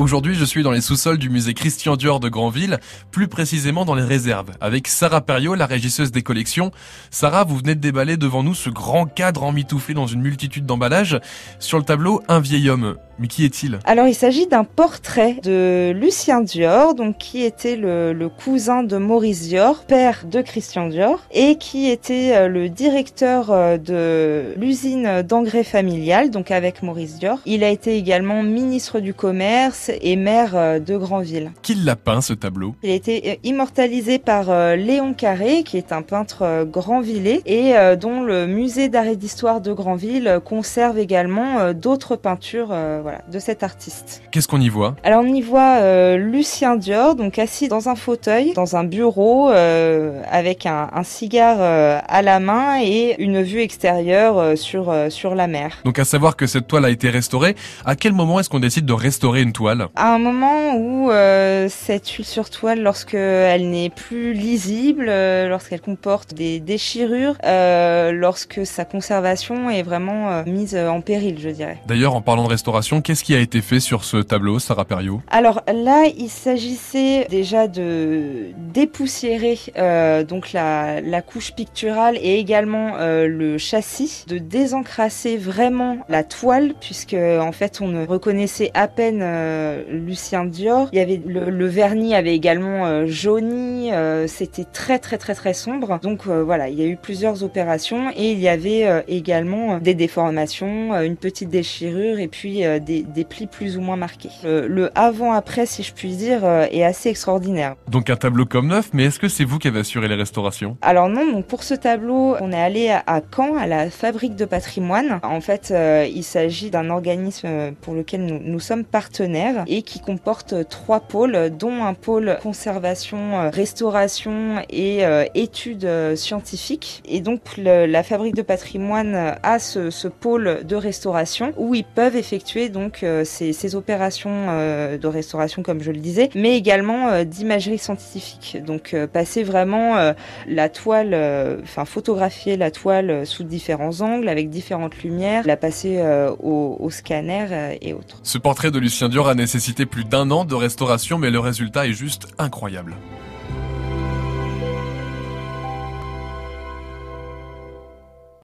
Aujourd'hui, je suis dans les sous-sols du musée Christian Dior de Granville, plus précisément dans les réserves, avec Sarah Perriot, la régisseuse des collections. Sarah, vous venez de déballer devant nous ce grand cadre emmitouflé dans une multitude d'emballages. Sur le tableau, un vieil homme. Mais qui est-il? Alors, il s'agit d'un portrait de Lucien Dior, donc qui était le, le, cousin de Maurice Dior, père de Christian Dior, et qui était euh, le directeur euh, de l'usine d'engrais familial, donc avec Maurice Dior. Il a été également ministre du Commerce et maire euh, de Granville. Qui l'a peint ce tableau? Il a été immortalisé par Léon Carré, qui est un peintre grandvillais et dont le musée d'art et d'histoire de Granville conserve également d'autres peintures de cet artiste. Qu'est-ce qu'on y voit? Alors on y voit euh, Lucien Dior, donc assis dans un fauteuil, dans un bureau, euh, avec un, un cigare euh, à la main et une vue extérieure euh, sur sur la mer. Donc à savoir que cette toile a été restaurée. À quel moment est-ce qu'on décide de restaurer une toile? À un moment où cette huile sur toile, lorsque elle n'est plus lisible, lorsqu'elle comporte des déchirures, lorsque sa conservation est vraiment mise en péril, je dirais. D'ailleurs, en parlant de restauration, Qu'est-ce qui a été fait sur ce tableau, Sarah Perriot? Alors là, il s'agissait déjà de dépoussiérer euh, donc la, la, couche picturale et également euh, le châssis, de désencrasser vraiment la toile puisque en fait on ne reconnaissait à peine euh, Lucien Dior. Il y avait le, le vernis avait également euh, jauni, euh, c'était très très très très sombre. Donc voilà, il y a eu plusieurs opérations et il y avait également des déformations, une petite déchirure et puis des des, plis plus ou moins marqués. Le, avant-après, si je puis dire, euh, est assez extraordinaire. Donc un tableau comme neuf, mais est-ce que c'est vous qui avez assuré les restaurations? Alors non, donc pour ce tableau, on est allé à, Caen, à la Fabrique de patrimoine. En fait, euh, il s'agit d'un organisme pour lequel nous, nous, sommes partenaires et qui comporte trois pôles, dont un pôle conservation, euh, restauration et études scientifiques. Et donc la Fabrique de patrimoine a ce, pôle de restauration où ils peuvent effectuer donc euh, ces, opérations euh, de restauration, comme je le disais, mais également euh, d'imagerie scientifique. Donc passer vraiment la toile, enfin photographier la toile sous différents angles, avec différentes lumières, la passer au, au, scanner et autres. Ce portrait de Lucien a nécessité plus d'un an de restauration, mais le résultat est juste incroyable.